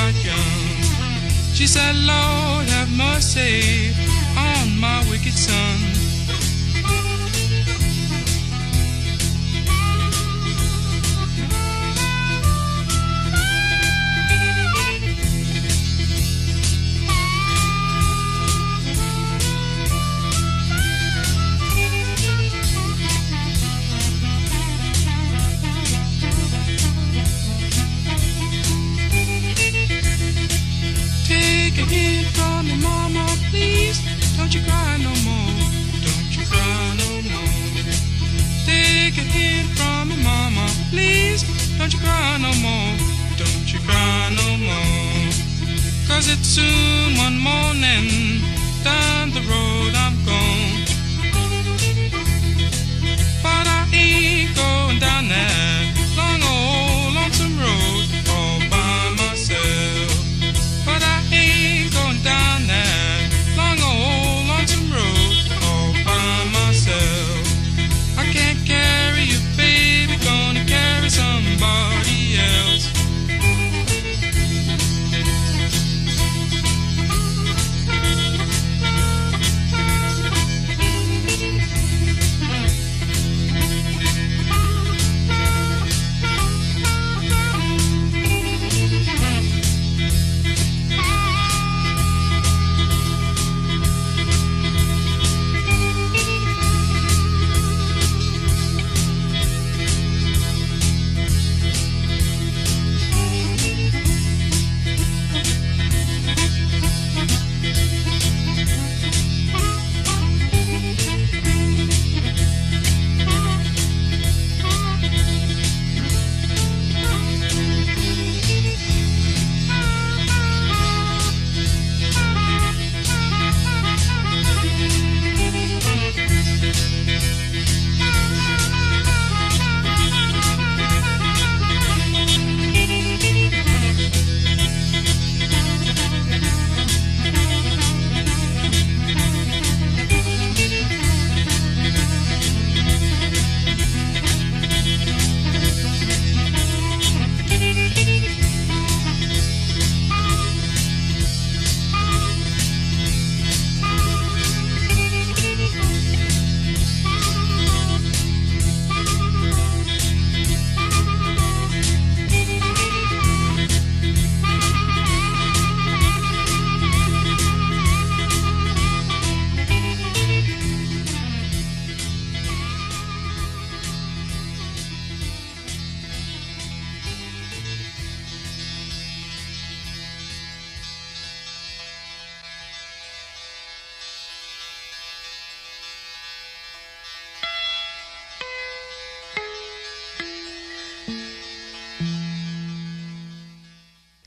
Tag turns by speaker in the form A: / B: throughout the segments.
A: but young. She said, Lord, have mercy on my wicked son. cry no more, don't you cry no more. Cause it's soon one morning, down the road I'm gone.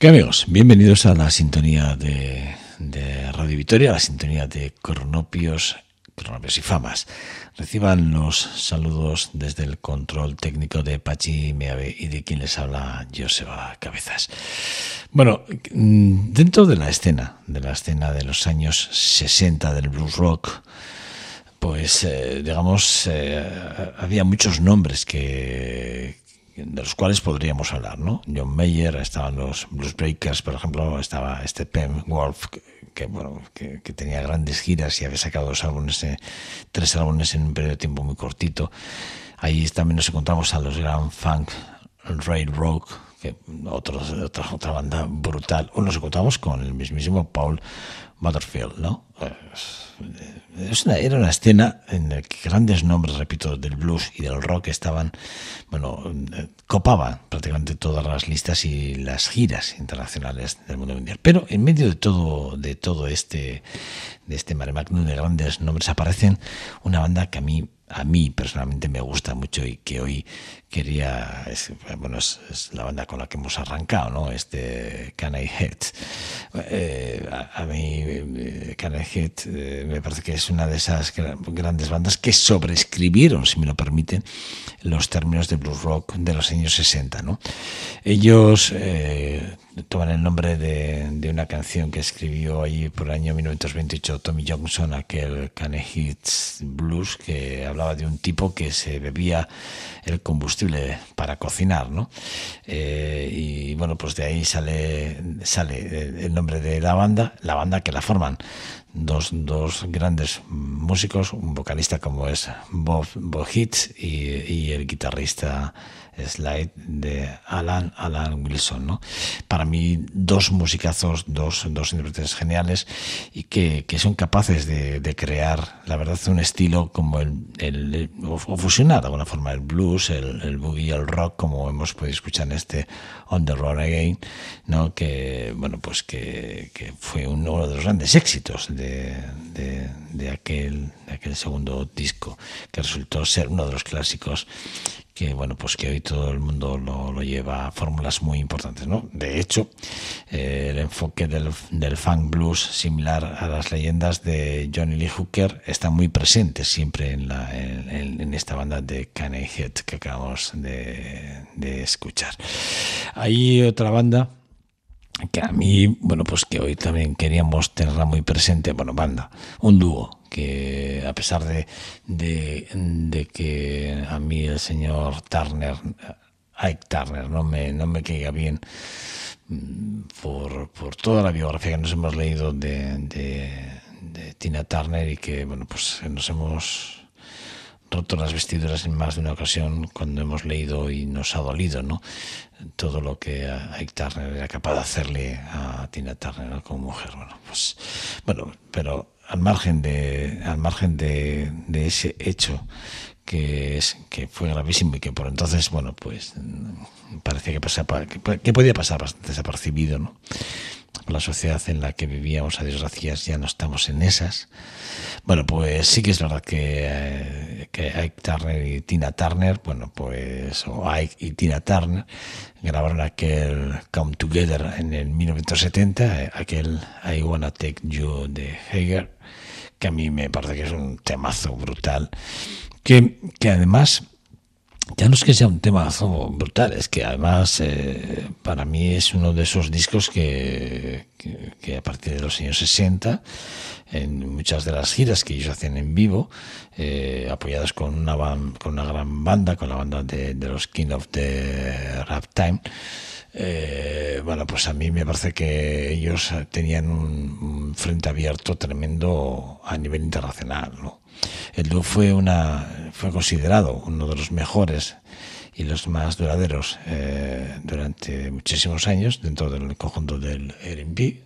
B: Amigos? Bienvenidos a la sintonía de, Radio Vitoria, a la sintonía de Cronopios, Cronopios y Famas. Reciban los saludos desde el control técnico de Pachi Meave y de quien les habla Joseba Cabezas. Bueno, mm, dentro de la escena, de la escena de los años 60 del blues rock, pues eh, digamos, eh, había muchos nombres que, de los cuales podríamos hablar, ¿no? John Mayer, estaban los Blues Breakers, por ejemplo, estaba este Pem Wolf, que, bueno, que, tenía grandes giras y había sacado dos álbumes, eh, tres álbumes en un periodo de tiempo muy cortito. Ahí también nos encontramos a los Grand Funk Raid Rock, que otra, otra banda brutal. O nos encontramos con el mismísimo Paul Butterfield, ¿no? Es una, era una escena en la que grandes nombres, repito, del blues y del rock estaban, bueno, copaban prácticamente todas las listas y las giras internacionales del mundo mundial. Pero en medio de todo, de todo este, de este mare de grandes nombres aparecen una banda que a mí a mí personalmente me gusta mucho y que hoy quería, es, bueno, es, la banda con la que hemos arrancado, ¿no? Este Can I Hit. Eh, a, mí eh, Can I eh, me parece que es una de esas grandes bandas que sobreescribieron, si me lo permiten, los términos de blues rock de los años 60, ¿no? Ellos toman el nombre de, de, una canción que escribió ahí por el año 1928 Tommy Johnson, aquel Can I Hit Blues, que hablaba de un tipo que se bebía el combustible para cocinar, ¿no? Eh, y bueno, pues de ahí sale, sale el nombre de la banda, la banda que la forman dos, dos grandes músicos, un vocalista como es Bob, Bob Hitz y, el guitarrista Slide de Alan, Alan Wilson. ¿no? Para mí, dos musicazos, dos, dos intérpretes geniales y que, que son capaces de, de, crear, la verdad, un estilo como el, el, o, fusionar de alguna forma el blues, el, el boogie, el rock, como hemos podido escuchar en este On the Road Again, ¿no? que, bueno, pues que, que fue uno de los grandes éxitos de, de, aquel, aquel segundo disco, que resultó ser uno de los clásicos que bueno pues que hoy todo el mundo lo, lo lleva a fórmulas muy importantes no de hecho eh, el enfoque del, del funk blues similar a las leyendas de Johnny Lee Hooker está muy presente siempre en, la, en, esta banda de Kanye Head que acabamos de, de escuchar. Hay otra banda que a mí, bueno, pues que hoy también queríamos tenerla muy presente, bueno, banda, un dúo, que a pesar de, de, que a mí el señor Turner, Ike Turner, no me, no me caiga bien mm, por, por toda la biografía que nos hemos leído de Tina Turner y que, bueno, pues nos hemos roto las vestiduras en más de una ocasión cuando hemos leído y nos ha dolido, ¿no? Todo lo que Ike Turner era capaz de hacerle a Tina Turner como mujer. Bueno, pues, bueno, pero al margen de, al margen de, ese hecho que es que fue gravísimo y que por entonces bueno pues parecía que pasaba que, que podía pasar desapercibido no la sociedad en la que vivíamos a desgracias ya no estamos en esas. Bueno pues sí que es verdad que, eh, que Ike Turner y Tina Turner bueno pues o Ike y Tina Turner grabaron aquel Come Together en el 1970 eh, aquel I Wanna Take You de Hager que a mí me parece que es un temazo brutal, que, que además ya no es que sea un temazo brutal, es que además eh, para mí es uno de esos discos que, que, a partir de los años 60, en muchas de las giras que ellos hacían en vivo, eh, apoyados con una, con una gran banda, con la banda de, de los King of the Rap Time, eh, bueno, pues a mí me parece que ellos tenían un, frente abierto tremendo a nivel internacional. ¿no? El dúo fue, una, fue considerado uno de los mejores y los más duraderos eh, durante muchísimos años dentro del conjunto del R&B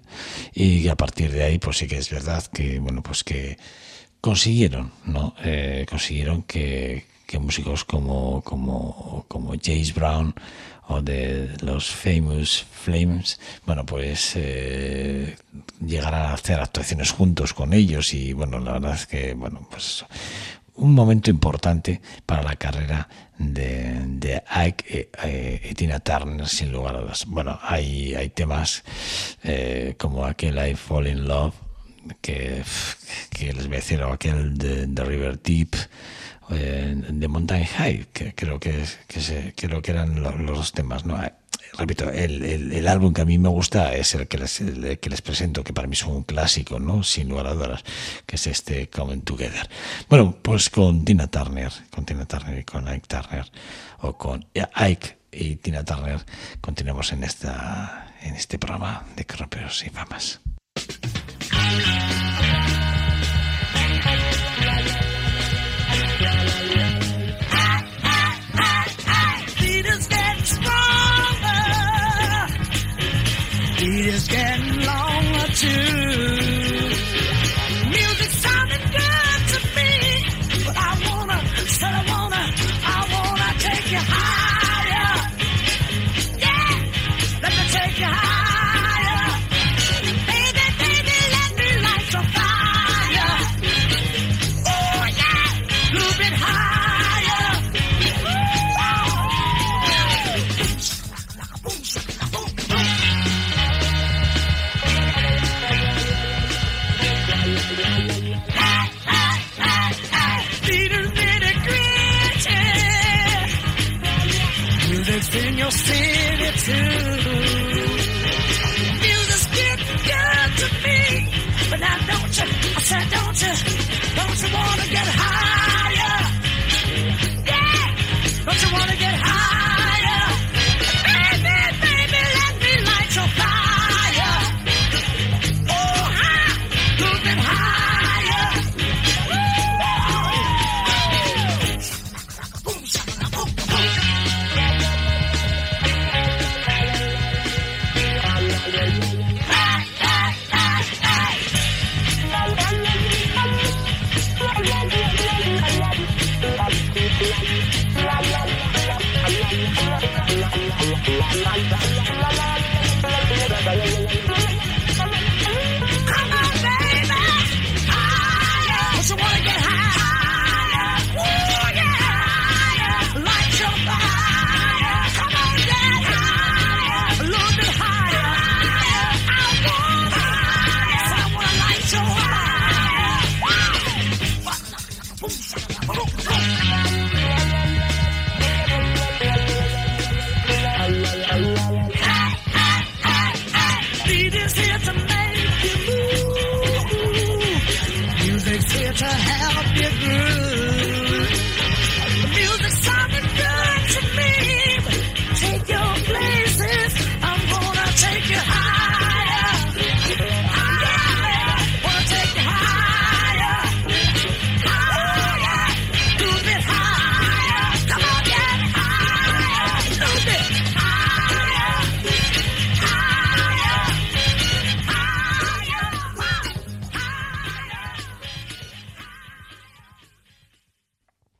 B: y a partir de ahí pues sí que es verdad que bueno pues que consiguieron no eh, consiguieron que, músicos como como como Brown o de los Famous Flames, bueno, pues eh, llegar a hacer actuaciones juntos con ellos y bueno, la verdad es que, bueno, pues un momento importante para la carrera de, de Ike y, Tina Turner, sin lugar a dudas. Bueno, hay, hay temas eh, como aquel I Fall in Love, que, que les voy a decir, o aquel de, de River Deep, de Mountain High, que creo que, que se, creo que eran los, los temas, ¿no? repito, el, el, el, álbum que a mí me gusta es el que les, el que les presento, que para mí es un clásico, ¿no? Sin lugar a dudas, que es este Coming Together. Bueno, pues con Tina Turner, con Tina Turner y con Ike Turner, o con Ike y Tina Turner, continuamos en, esta, en este programa de Croperos y Famas.
C: Your city too. Music's getting good to me, but now don't you? I said don't you? Don't you wanna get higher?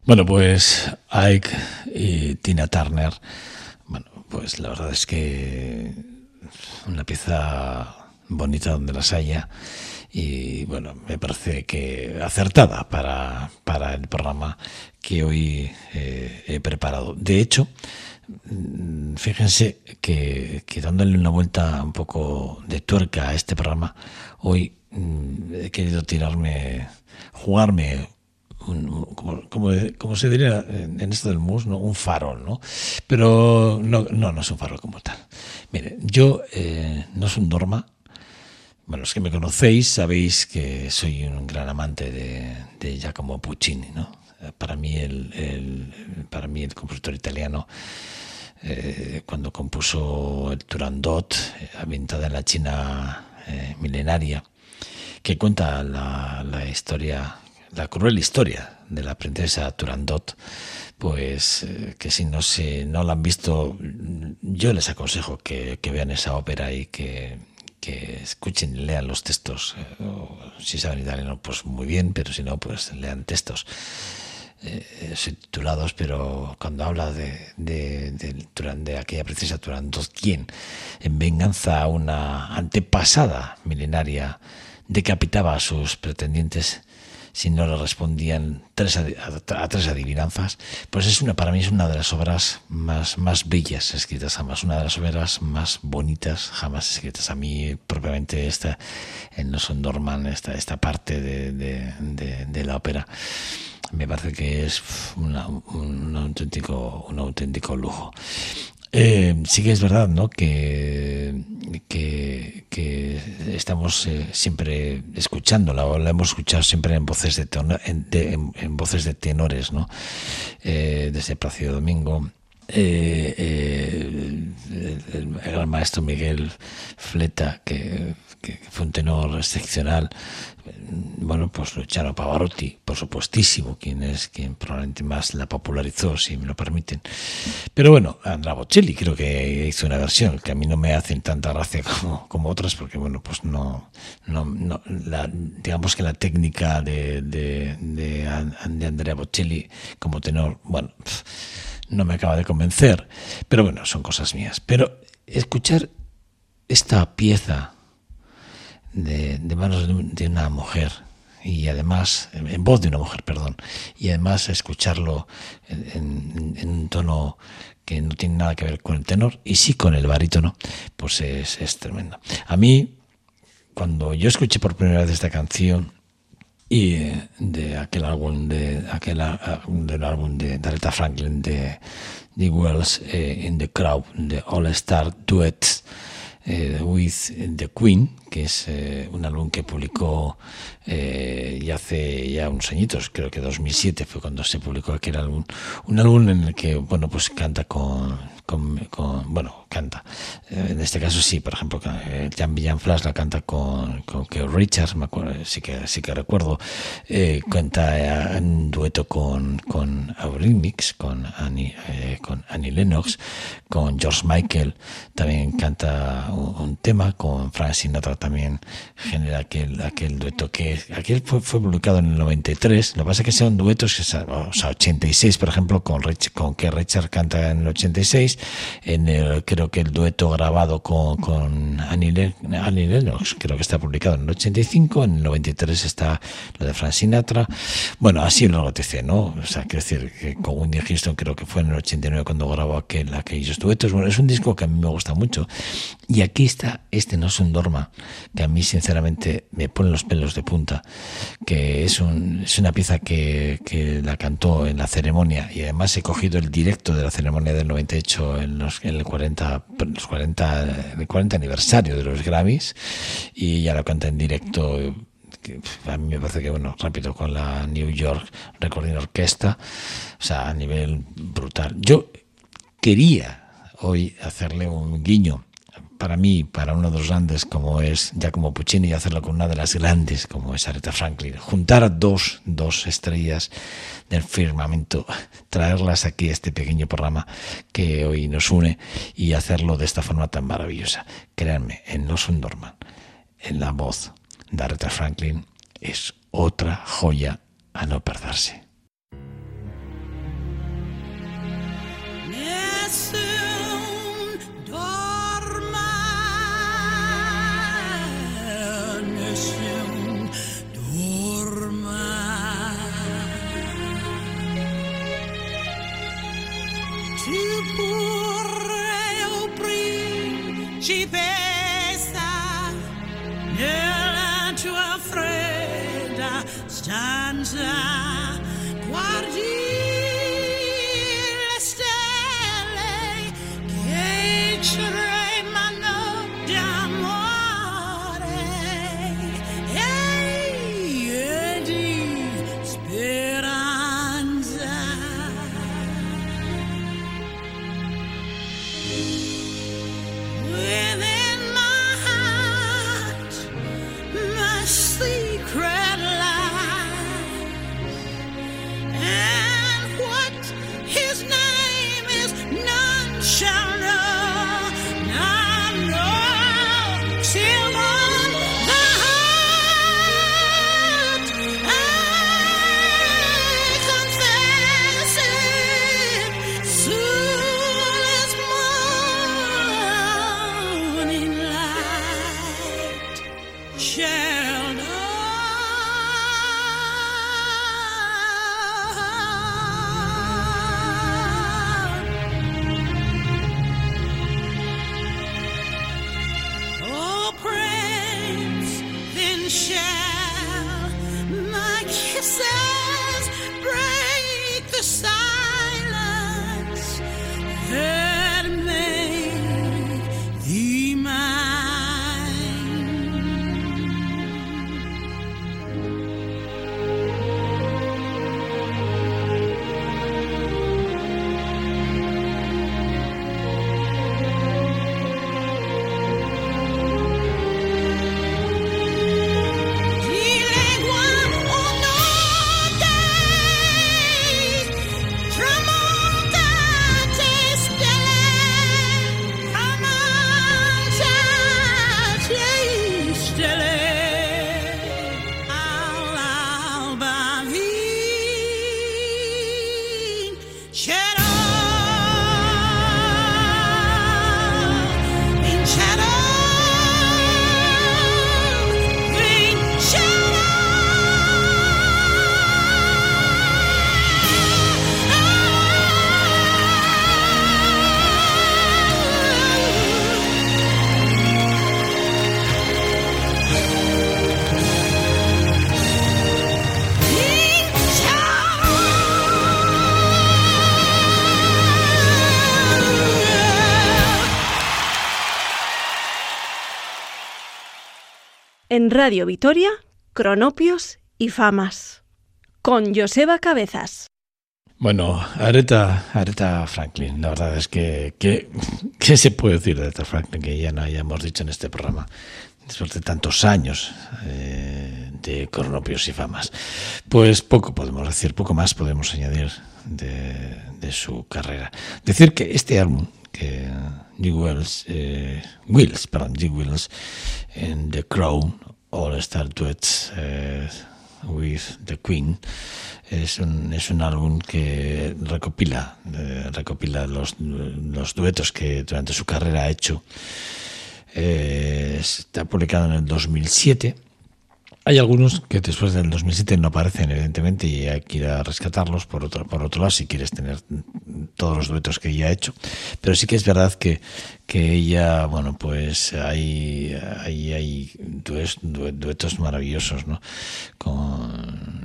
B: Bueno, pues Ike y Tina Turner, bueno, pues la verdad es que una pieza bonita donde las haya y bueno, me parece que acertada para, para el programa que hoy eh, he preparado. De hecho, mm, fíjense que, dándole una vuelta un poco de tuerca a este programa, hoy mm, he querido tirarme, jugarme un, un- como, se diría en, esto del mus, un farol, ¿no? Pero no, no, es un farol como tal. Mire, yo eh, no soy un norma. Bueno, los que me conocéis sabéis que soy un gran amante de, Giacomo Puccini, ¿no? Eh, Para mí el, para mí el compositor italiano eh, cuando compuso el Turandot, eh, ambientada en la China eh, milenaria, que cuenta la historia, la cruel historia de la princesa Turandot, pues eh, que si no se no la han visto, yo les aconsejo que, que vean esa ópera y que, que escuchen y lean los textos. eh, si saben italiano, pues muy bien, pero si no, pues lean textos eh, subtitulados, pero cuando habla de, de, Turán- de aquella princesa Turandot, quien en venganza a una antepasada milenaria decapitaba a sus pretendientes si no le respondían tres a, tres adivinanzas, pues es una, para mí es una de las obras más, más bellas escritas jamás, una de las obras más bonitas jamás escritas. A mí, propiamente, esta, en No son Dorman, esta, esta parte de, de- de- de la ópera, me parece que es una- un, auténtico, un auténtico lujo. Eh, sí que es verdad, ¿no? Que, que, estamos eh, siempre escuchándola, o la hemos escuchado siempre en voces de, tono- en, de- en voces de tenores, ¿no? Eh, desde Plácido Domingo. Eh, eh, el, gran maestro Miguel Fleta, que, fue un tenor excepcional. Bueno, pues Luciano Pavarotti, por supuestísimo, quien es quien probablemente más la popularizó, si me lo permiten. Pero bueno, Andrea Bocelli creo que hizo una versión que a mí no me hacen tanta gracia como, como otras, porque bueno, pues no, la, digamos que la técnica de, de, de, An- de Andrea Bocelli como tenor, bueno, no me acaba de convencer, pero bueno, son cosas mías. Pero escuchar esta pieza de, de manos de, un- de una mujer y además en, voz de una mujer perdón y además escucharlo en, en- en un tono que no tiene nada que ver con el tenor y sí con el barítono pues es, es tremendo a mí cuando yo escuché por primera vez esta canción y eh, de aquel álbum de aquel ah, del álbum de Aretha Franklin de The Wells eh, in the Crowd de All Star Duets eh, with the Queen es eh, un álbum que publicó eh, ya hace ya unos añitos creo que 2007 fue cuando se publicó aquel álbum. Un álbum en el que bueno pues canta con, bueno canta. Eh, en este caso sí por ejemplo Jan Villan Flash la canta con, con Richards sí que sí que recuerdo. Cuenta eh, un dueto con con Eurythmics con Annie con Annie Lennox con George Michael. También canta un, un tema con Frank Sinatra también genera aquel aquel dueto que aquel fue, fue publicado en el 93 lo que pasa es que son duetos que o sea 86 por ejemplo con que Richard canta en el 86 en el creo que el dueto grabado con, con Annie, Annie Lennox creo que está publicado en el 85 en el 93 está lo de Frank Sinatra. Bueno así lo noticé no o sea quiero decir que con Wendy Houston creo que fue en el 89 cuando grabó aquel, aquellos duetos. Bueno es un disco que a mí me gusta mucho. Y aquí está este No es un Dorma que a mí sinceramente me pone los pelos de punta que es, un, es una pieza que, que la cantó en la ceremonia y además he cogido el directo de la ceremonia del 98 en, los, en el 40, los 40, el 40 aniversario de los Grammys y ella lo canta en directo a mí me parece que bueno rápido con la New York Recording Orquesta o sea a nivel brutal. Yo quería hoy hacerle un guiño para mí, para uno de los grandes como es Giacomo Puccini y hacerlo con una de las grandes como es Aretha Franklin, juntar dos, dos estrellas del firmamento, traerlas aquí a este pequeño programa que hoy nos une y hacerlo de esta forma tan maravillosa. Créanme, en No Son Dorman, en la voz de Aretha Franklin es otra joya a no perderse.
A: En Radio Vitoria, Cronopios y Famas. Con Joseba Cabezas.
B: Bueno, Aretha, Aretha Franklin, la verdad es que, ¿qué se puede decir de Aretha Franklin que ya no hayamos dicho en este programa? Después de tantos años eh, de cronopios y famas. Pues poco podemos decir, poco más podemos añadir de, de su carrera. Decir que este álbum, que G. Wells, eh, Wills, perdón, G. Wills, en The Crown, All Star Duets, eh, with the Queen es un, es un álbum que recopila eh, recopila los, los duetos que durante su carrera ha hecho. Eh, está publicado en el 2007 hay algunos que después del 2007 no aparecen, evidentemente, y hay que ir a rescatarlos por otro, por otro lado, si quieres tener todos los duetos que ella ha hecho. Pero sí que es verdad que, que ella, bueno, pues hay, hay, hay dues- due- duetos maravillosos, ¿no? Con-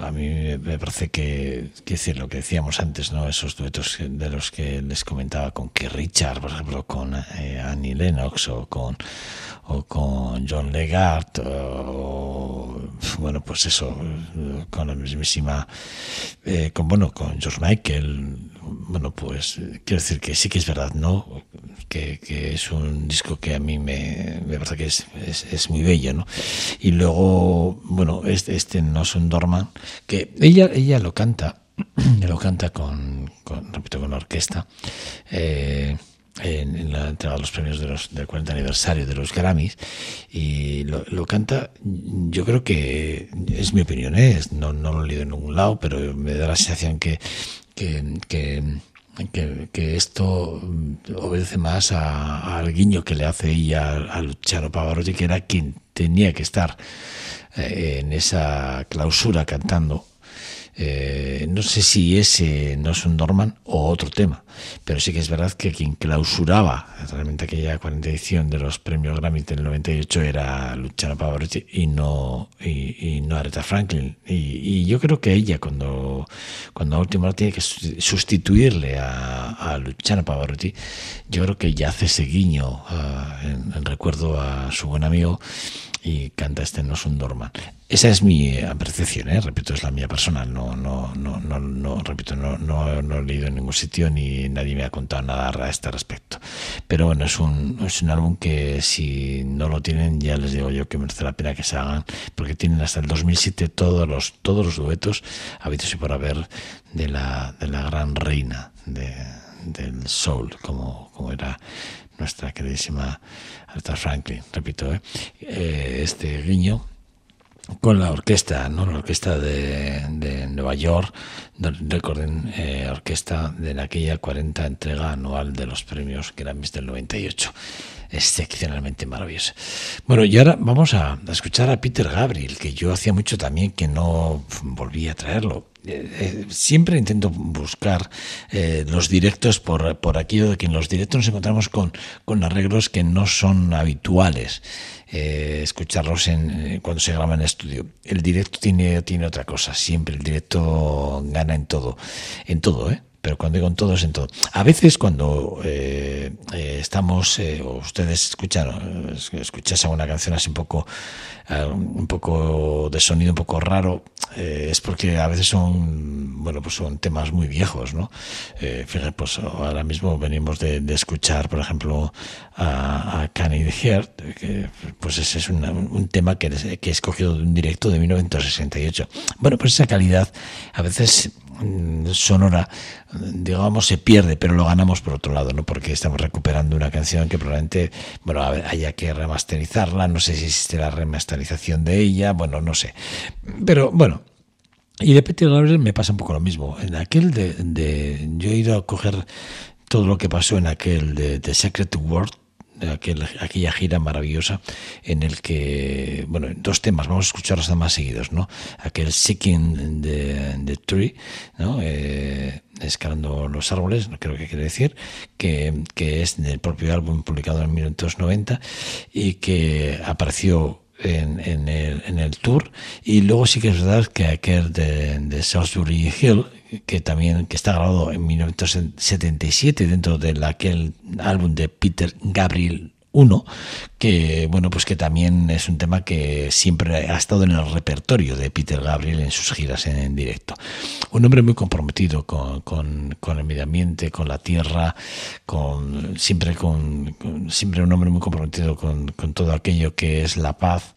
B: a mí me parece que, que decir lo que decíamos antes, ¿no? Esos duetos de los que les comentaba con que Richard, por ejemplo, con eh, Annie Lennox o con o con John Legard o bueno pues eso con la mismísima eh, con bueno con George Michael bueno pues eh, quiero decir que sí que es verdad no que, es un disco que a mí me, me parece que es, es, muy bello no y luego bueno este, este no es un Dorman que ella ella lo canta lo canta con, repito con la orquesta eh, en, los premios de los, del 40 aniversario de los Grammys y lo, lo canta, yo creo que es mi opinión, ¿eh? No, no lo he leído en ningún lado, pero me da la sensación que, que, que, que- esto obedece más a- al guiño que le hace ella a Luciano Pavarotti, que era quien tenía que estar eh, en esa clausura cantando eh, no sé si ese no es un Norman o otro tema, pero sí que es verdad que quien clausuraba realmente aquella 40 edición de los premios Grammy del 98 era Luciano Pavarotti y no y, no Aretha Franklin. Y, y yo creo que ella cuando cuando a última hora tiene que su- sustituirle a, a Luciano Pavarotti, yo creo que ya hace ese guiño ah, en, en recuerdo a su buen amigo y canta este No un Dorman. Esa es mi apreciación, ¿eh? repito, es la mía personal. No, no, no, no, no repito, no, no, no he leído en ningún sitio ni nadie me ha contado nada a este respecto. Pero bueno, es un, es un álbum que si no lo tienen, ya les digo yo que merece la pena que se hagan, porque tienen hasta el 2007 todos los, todos los duetos habidos y por haber de la, de la gran reina de, del soul, como, como era nuestra queridísima Aretha Franklin, repito, ¿eh? Eh, este guiño con la orquesta, ¿no? La orquesta de, Nueva York, de- recuerden, eh, orquesta de aquella 40 entrega anual de los premios Grammys del 98. Excepcionalmente maravillosa. Bueno, y ahora vamos a, escuchar a Peter Gabriel, que yo hacía mucho también que no volví a traerlo. eh, siempre intento buscar eh, los directos por, por aquello de que en los directos nos encontramos con, con arreglos que no son habituales. Eh, escucharlos en, eh, cuando se graba en estudio. El directo tiene, tiene otra cosa, siempre el directo gana en todo, en todo, ¿eh? Pero cuando digo en todo es en todo. A veces cuando eh, eh, estamos, eh, o ustedes escuchan, escuchas alguna canción así un poco, un poco de sonido un poco raro, es porque a veces son, bueno, pues son temas muy viejos, ¿no? Fíjate, pues ahora mismo venimos de, escuchar, por ejemplo, a, a Can It Heart, que pues ese es un tema que, que he escogido de un directo de 1968. Bueno, pues esa calidad a veces sonora, digamos, se pierde, pero lo ganamos por otro lado, ¿no? Porque estamos recuperando una canción que probablemente, bueno, haya que remasterizarla, no sé si existe la remasterización de ella, bueno, no sé. Pero bueno, y de Peter Gabriel me pasa un poco lo mismo. En aquel de, de- yo he ido a coger todo lo que pasó en aquel de, de Secret World, de aquel, aquella gira maravillosa en el que, bueno, dos temas, vamos a escucharlos más seguidos, ¿no? Aquel Seeking the, the Tree, ¿no? Eh, escalando los árboles, creo que quiere decir, que, que es del propio álbum publicado en 1990 y que apareció en, en el, en el tour y luego sí que es verdad que aquel de, de Salisbury Hill que también que está grabado en 1977 dentro de aquel álbum de Peter Gabriel 1 que bueno pues que también es un tema que siempre ha estado en el repertorio de Peter Gabriel en sus giras en, directo. Un hombre muy comprometido con, con, el medio ambiente con la tierra con siempre con, con- siempre un hombre muy comprometido con todo aquello que es la paz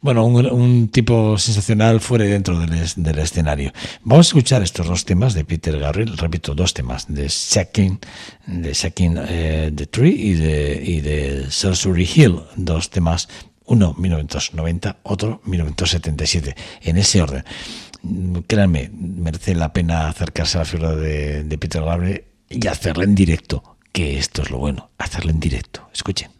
B: bueno, un, tipo sensacional fuera y dentro del, del escenario. Vamos a escuchar estos dos temas de Peter Gabriel, repito, dos temas, de Shaking, de Shaking eh, the Tree y de, y de Salisbury Hill, dos temas, uno 1990, otro 1977, en ese orden. Créanme, merece la pena acercarse a la figura de, de Peter Gabriel y hacerla en directo, que esto es lo bueno, hacerla en directo. Escuchen.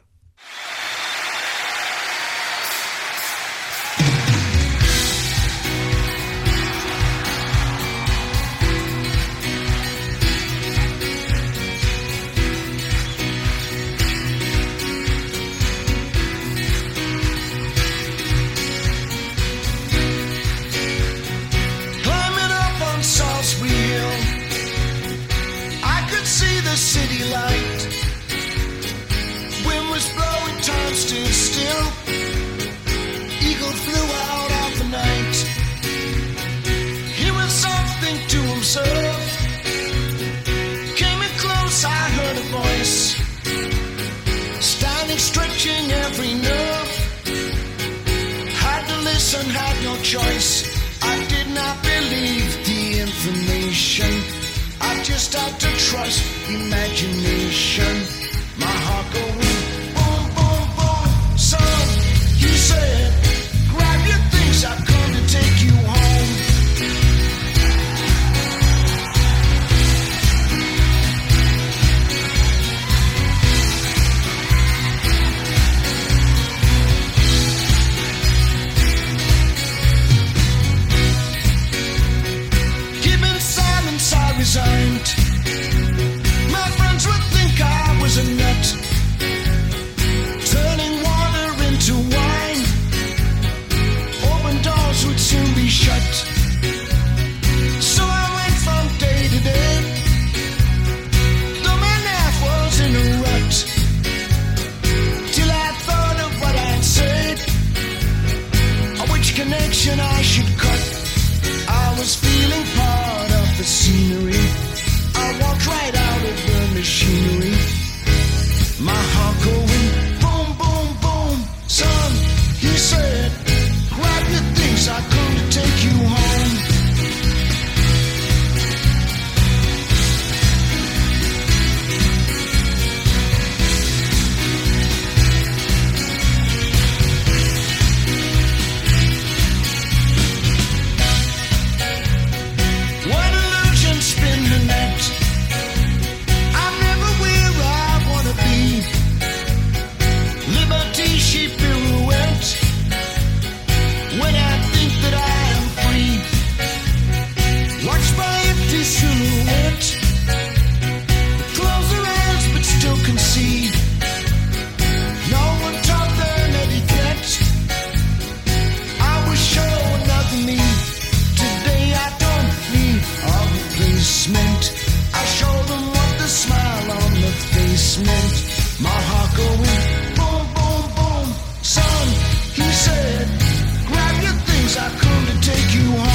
D: take you home.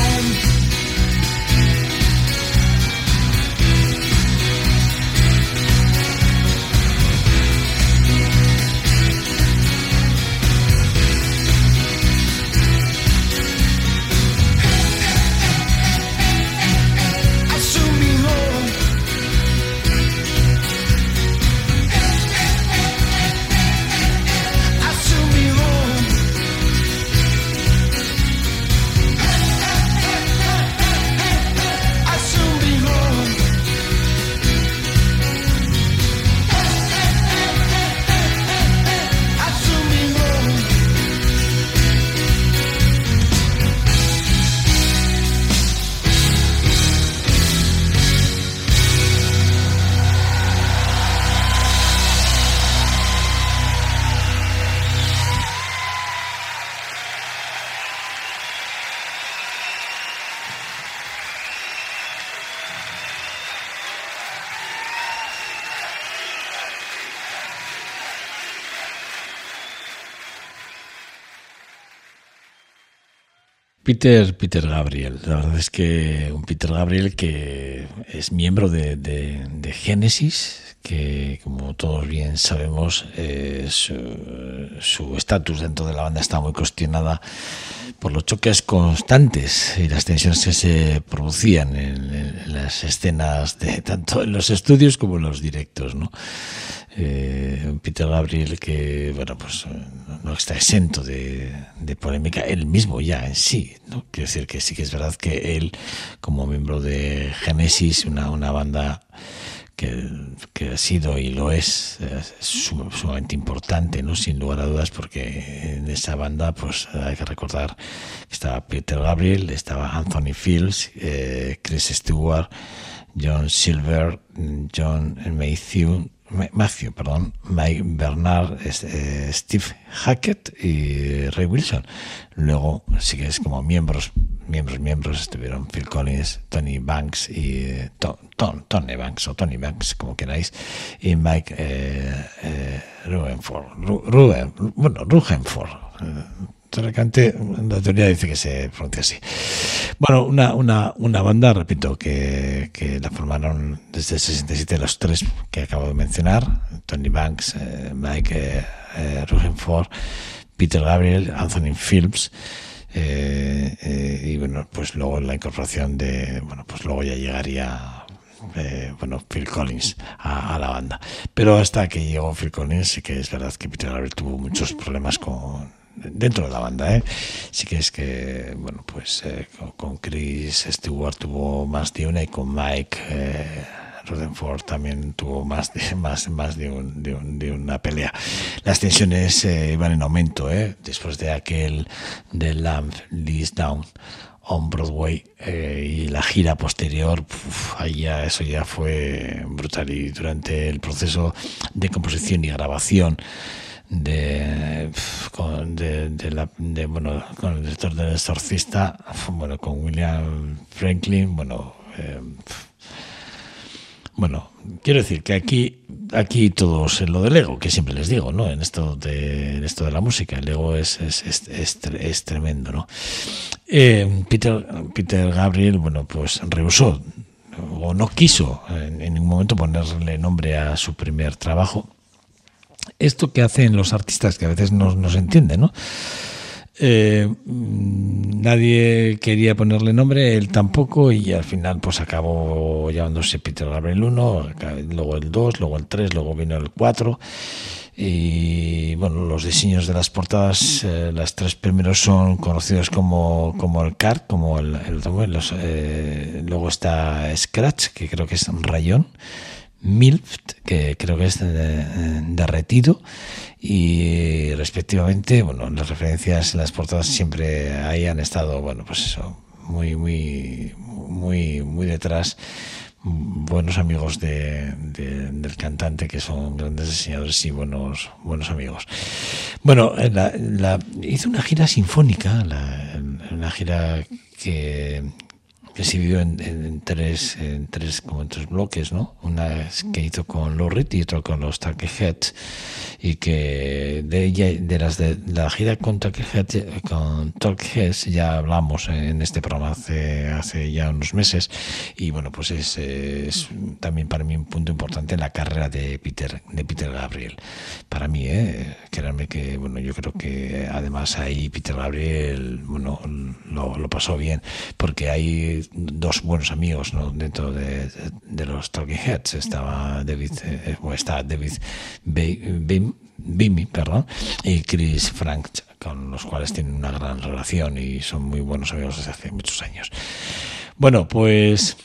B: Peter, Peter Gabriel, la verdad es que un Peter Gabriel que es miembro de, de, de Genesis, que como todos bien sabemos, eh, su estatus dentro de la banda está muy cuestionada por los choques constantes y las tensiones que se producían en, en las escenas de tanto en los estudios como en los directos, ¿no? Eh, Peter Gabriel que, bueno, pues eh, no está exento de, polémica, él mismo ya en sí, ¿no? Quiero decir que sí que es verdad que él, como miembro de Genesis, una, una banda que, ha sido y lo es, eh, sum- sumamente importante, ¿no? Sin lugar a dudas, porque en esa banda, pues hay que recordar que estaba Peter Gabriel, estaba Anthony Fields, eh, Chris Stewart, John Silver, John Matthew, Ma- Matthew, perdón, Mike Bernard, eh, Steve Hackett y Ray Wilson. Luego, sí que es como miembros, miembros, miembros, estuvieron Phil Collins, Tony Banks y eh, To- Ton- Tony Banks o Tony Banks, como queráis, y Mike eh, eh, Rubenford, Ru- Ruben, bueno, Rugenford. La teoría dice que se pronuncia así. Bueno, una, una, una banda, repito, que, que la formaron desde el 67 los tres que acabo de mencionar, Tony Banks, eh, Mike eh, eh, Rugenford, Peter Gabriel, Anthony Phillips, eh, y bueno, pues luego la incorporación de, bueno, pues luego ya llegaría bueno, Phil Collins a, a la banda. Pero hasta que llegó Phil Collins, sí que es verdad que Peter Gabriel tuvo muchos problemas con dentro de la banda, ¿eh? Sí que es que, bueno, pues eh, con, Chris Stewart tuvo más de una y con Mike eh, Rutherford también tuvo más de, más, más de, un- de un- de una pelea. Las tensiones eh, iban en aumento, ¿eh? Después de aquel de Lamb Leads Down on Broadway eh, y la gira posterior, uf, ahí ya, eso ya fue brutal y durante el proceso de composición y grabación de, con, de, la, bueno, con el director del exorcista, bueno, con William Franklin, bueno, eh, bueno, quiero decir que aquí, aquí todos en lo del ego, que siempre les digo, ¿no? En esto de, esto de la música, el ego es, es, es, es es tremendo, ¿no? Eh, Peter, Peter Gabriel, bueno, pues rehusó o no quiso en, en ningún momento ponerle nombre a su primer trabajo. Esto que hacen los artistas, que a veces no, se entiende, ¿no? Eh, mm, nadie quería ponerle nombre, él tampoco, y al final pues acabó llamándose Peter Gabriel 1, luego el 2, luego el 3, luego vino el 4. Y bueno, los diseños de las portadas, eh, las tres primeros son conocidos como, como el card, como el, el eh, luego está Scratch, que creo que es un rayón. Milft, que creo que es derretido, y respectivamente, bueno, las referencias en las portadas siempre ahí han estado, bueno, pues eso, muy, muy, muy, muy detrás. Buenos amigos de, de- del cantante que son grandes diseñadores y buenos, buenos amigos. Bueno, la, la- hizo una gira sinfónica, la- una gira que, que se dividió en, tres, en tres, como en tres bloques, ¿no? Una que hizo con Lou Reed y otro con los Heads y que de ella, de las de la gira con Talking Heads, con Talking Heads ya hablamos en este programa hace, hace ya unos meses y bueno, pues es, es también para mí un punto importante en la carrera de Peter, de Peter Gabriel. Para mí, ¿eh? Créanme que, bueno, yo creo que además ahí Peter Gabriel, bueno, lo, lo pasó bien porque hay dos buenos amigos dentro de, los Talking Heads. Estaba David, eh, o está David Bimi, perdón, y Chris Frank, con los cuales tienen una gran relación y son muy buenos amigos desde hace muchos años. Bueno, pues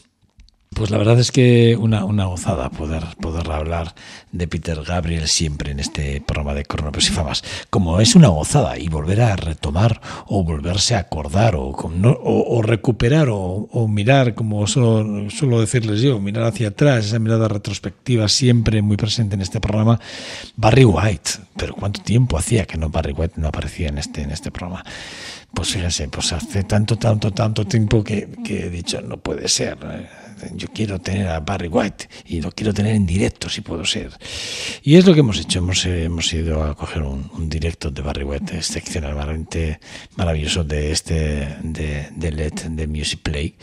B: pues la verdad es que una, una gozada poder, poder hablar de Peter Gabriel siempre en este programa de Cronopios y Famas. Como es una gozada y volver a retomar o volverse a acordar o, o, recuperar o, mirar, como suelo, suelo decirles yo, mirar hacia atrás, esa mirada retrospectiva siempre muy presente en este programa. Barry White, pero ¿cuánto tiempo hacía que no Barry White no aparecía en este, en este programa? Pues fíjense, pues hace tanto, tanto, tanto tiempo que, que he dicho, no puede ser. eh, Yo quiero tener a Barry White y lo quiero tener en directo, si puedo ser. Y es lo que hemos hecho. Hemos, eh, hemos ido a coger un, directo de Barry White excepcionalmente maravilloso de este, de, de LED, de Music Play,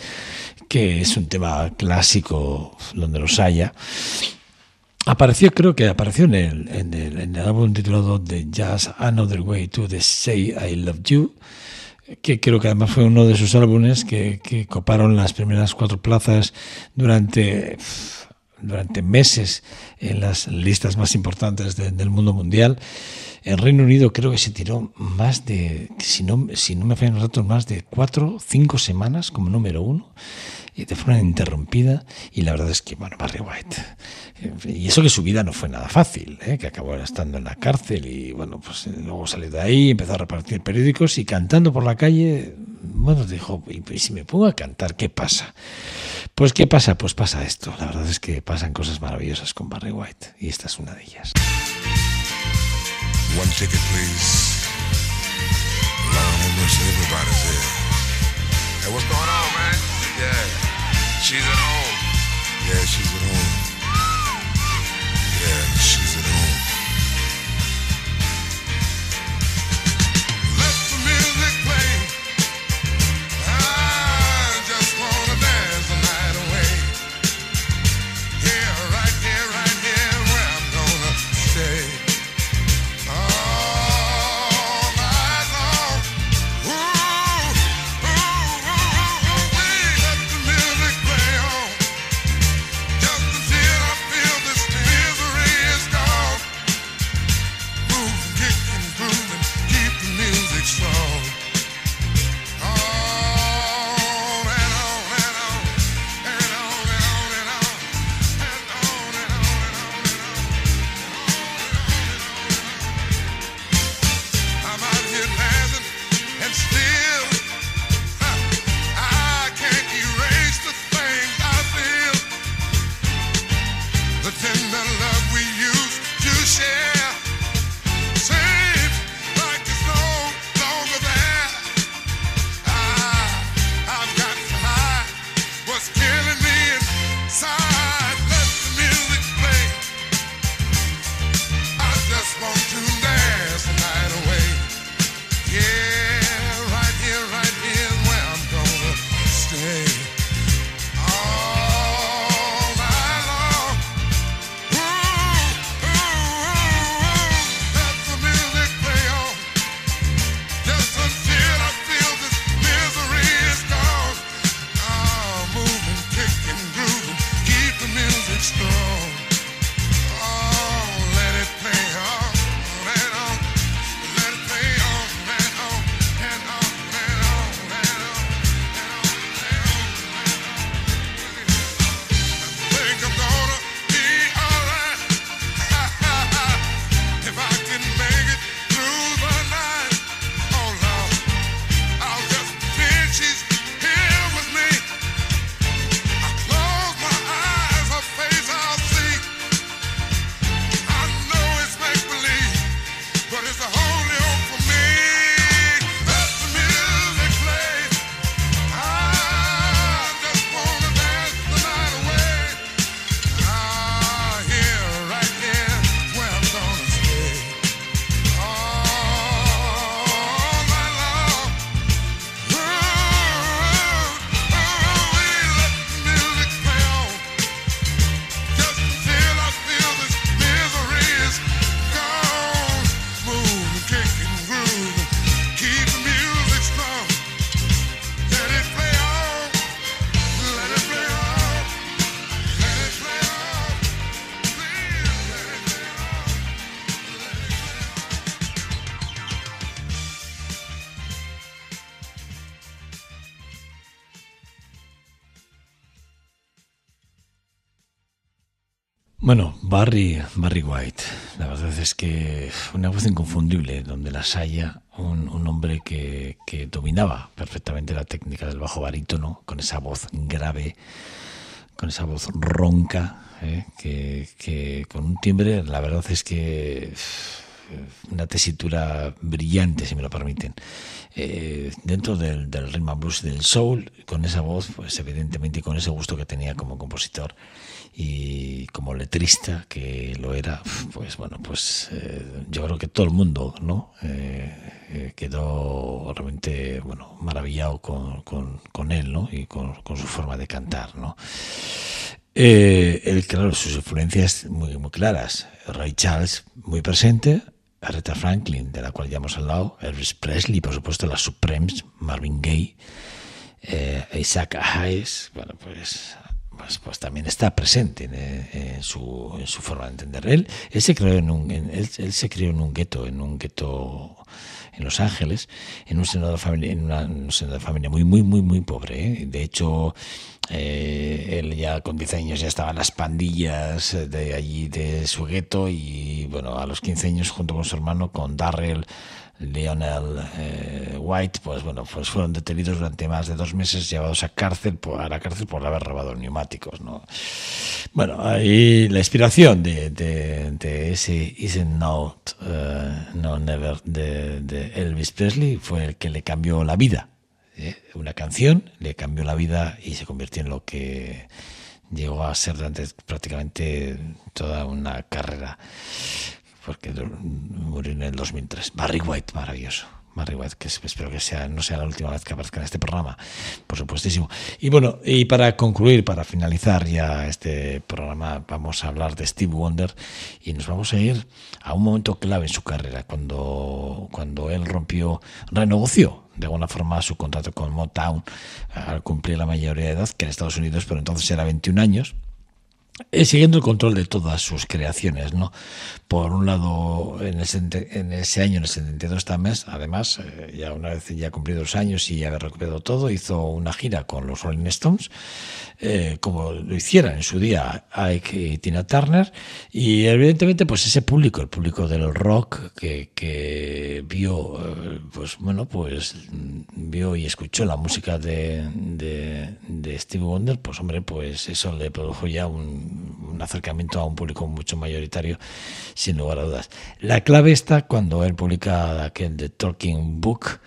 B: que es un tema clásico donde los haya. Apareció, creo que apareció en el, en el, en el álbum titulado The Just Another Way to the Say I Love You, que creo que además fue uno de sus álbumes que, que coparon las primeras cuatro plazas durante durante meses en las listas más importantes de- del mundo mundial. En Reino Unido creo que se tiró más de, si no, si no me fallan los datos, más de cuatro, cinco semanas como número uno de forma interrumpida. Y la verdad es que, bueno, Barry White. Y eso que su vida no fue nada fácil, ¿eh? que acabó estando en la cárcel y, bueno, pues eh, luego salió de ahí, empezó a repartir periódicos y cantando por la calle, bueno, dijo, ¿y y si me pongo a cantar, qué pasa? Pues, ¿qué pasa? Pues pasa esto. La verdad es que pasan cosas maravillosas con Barry White y esta es una de ellas.
E: One ticket, please. Hey, what's going on, man? Yeah. She's at home. Yeah, she's at home.
B: Bueno, Barry, Barry White, la verdad es que una voz inconfundible, donde las haya, un, un hombre que, que dominaba perfectamente la técnica del bajo barítono, con esa voz grave, con esa voz ronca, ¿eh? que, que con un timbre, la verdad es que una tesitura brillante, si me lo permiten. Eh, dentro del, del rhythm and blues del soul, con esa voz, pues evidentemente y con ese gusto que tenía como compositor y como letrista que lo era, pues bueno, pues eh, yo creo que todo el mundo, ¿no? Eh, eh, quedó realmente, bueno, maravillado con, con, con él, ¿no? Y con, con su forma de cantar, ¿no? Eh, él, claro, sus influencias muy, muy claras. Ray Charles, muy presente. Aretha Franklin, de la cual ya hemos hablado. Elvis Presley, por supuesto, las Supremes. Marvin Gaye. eh, Isaac Hayes. Bueno, pues pues, pues también está presente en, eh, en su, en su forma de entender. Él, él se creó en un, él, él se crió en un gueto, en un gueto en Los Ángeles, en un seno de familia, en una, un familia muy, muy, muy, muy pobre. ¿eh? De hecho, eh, él ya con 10 años ya estaba en las pandillas de allí de su gueto y bueno, a los 15 años junto con su hermano, con Darrell Lionel eh, White, pues bueno, pues fueron detenidos durante más de dos meses, llevados a cárcel por, a la cárcel por haber robado neumáticos, ¿no? Bueno, ahí la inspiración de, ese Isn't Not eh, No Never de, de Elvis Presley fue el que le cambió la vida. ¿eh? Una canción le cambió la vida y se convirtió en lo que llegó a ser durante prácticamente toda una carrera porque murió en el 2003. Barry White, maravilloso. Barry White, que espero que sea, no sea la última vez que aparezca en este programa, por supuestísimo. Y bueno, y para concluir, para finalizar ya este programa, vamos a hablar de Steve Wonder y nos vamos a ir a un momento clave en su carrera, cuando, cuando él rompió, renegoció de alguna forma su contrato con Motown al cumplir la mayoría de edad, que en Estados Unidos, pero entonces era 21 años siguiendo el control de todas sus creaciones, ¿no? Por un lado, en, el, en ese año, en el 72 también, además, eh, ya una vez ya cumplido los años y haber recuperado todo, hizo una gira con los Rolling Stones, eh, como lo hiciera en su día Ike y Tina Turner, y evidentemente, pues ese público, el público del rock que, que vio, eh, pues bueno, pues vio y escuchó la música de, de, de Steve Wonder, pues hombre, pues eso le produjo ya un, un acercamiento a un público mucho mayoritario, sin lugar a dudas. La clave está cuando él publica aquel The Talking Book,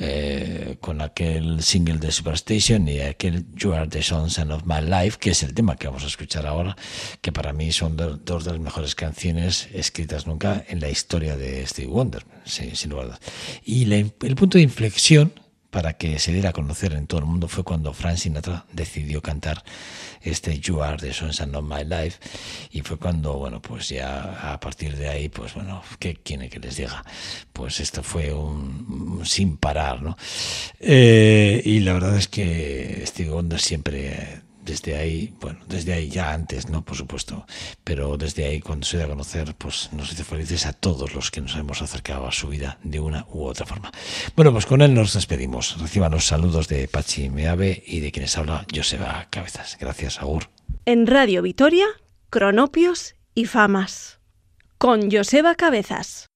B: eh, con aquel single de Superstation y aquel You Are the Sunshine of My Life, que es el tema que vamos a escuchar ahora, que para mí son do- dos de las mejores canciones escritas nunca en la historia de Steve Wonder, sin lugar a dudas. Y la- el punto de inflexión para que se diera a conocer en todo el mundo fue cuando Frank Sinatra decidió cantar este You Are the Sunshine of My Life y fue cuando, bueno, pues ya a partir de ahí, pues bueno, ¿qué quiere que les diga? Pues esto fue un, sin parar, ¿no? Eh, y la verdad es que Steve Wonder siempre... desde ahí, bueno, desde ahí ya antes, ¿no? Por supuesto, pero desde ahí cuando se dio a conocer, pues nos hizo felices a todos los que nos hemos acercado a su vida de una u otra forma. Bueno, pues con él nos despedimos. Reciban los saludos de Pachi Meave y de quienes habla Joseba Cabezas. Gracias, Agur.
F: En Radio Vitoria, Cronopios y Famas. Con Joseba Cabezas.